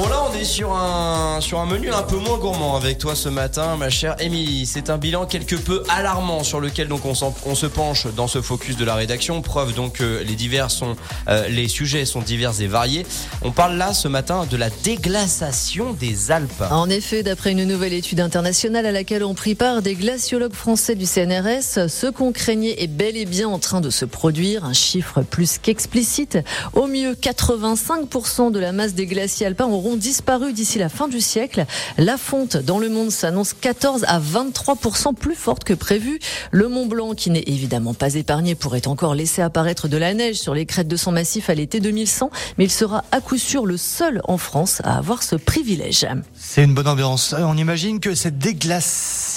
Bon là on est sur un sur un menu un peu moins gourmand avec toi ce matin ma chère Émilie. C'est un bilan quelque peu alarmant sur lequel donc on, on, se penche dans ce focus de la rédaction. Preuve donc que les divers sont euh, les sujets sont divers et variés. On parle là ce matin de la déglaçation des Alpes. En effet, d'après une nouvelle étude internationale à laquelle ont pris part des glaciologues français du CNRS, ce qu'on craignait est bel et bien en train de se produire, un chiffre plus qu'explicite. Au mieux 85% de la masse des glaciers alpins auront disparu d'ici la fin du siècle. La fonte dans le monde s'annonce 14 à 23% plus forte que prévu. Le Mont Blanc, qui n'est évidemment pas épargné, pourrait encore laisser apparaître de la neige sur les crêtes de son massif à l'été 2100, mais il sera à coup sûr le seul en France à avoir ce privilège. C'est une bonne ambiance. On imagine que cette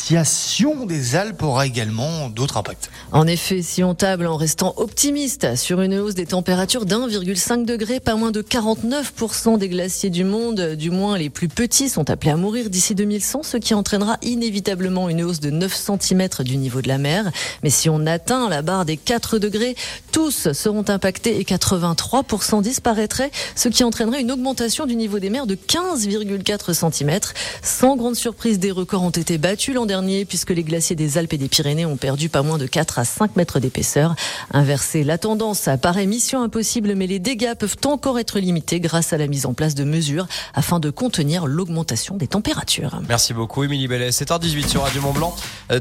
déglaciation des Alpes aura également d'autres impacts. En effet, si on table en restant optimiste sur une hausse des températures d'1,5 degré, pas moins de 49% des glaciers du monde du moins les plus petits, sont appelés à mourir d'ici 2100, ce qui entraînera inévitablement une hausse de 9 cm du niveau de la mer. Mais si on atteint la barre des 4 degrés, tous seront impactés et 83% disparaîtraient, ce qui entraînerait une augmentation du niveau des mers de 15,4 cm. Sans grande surprise, des records ont été battus l'an dernier puisque les glaciers des Alpes et des Pyrénées ont perdu pas moins de 4 à 5 mètres d'épaisseur. Inverser la tendance paraît mission impossible, mais les dégâts peuvent encore être limités grâce à la mise en place de mesures afin de contenir l'augmentation des températures. Merci beaucoup, Émilie Bellet. 7h18 sur Radio Mont Blanc. Euh,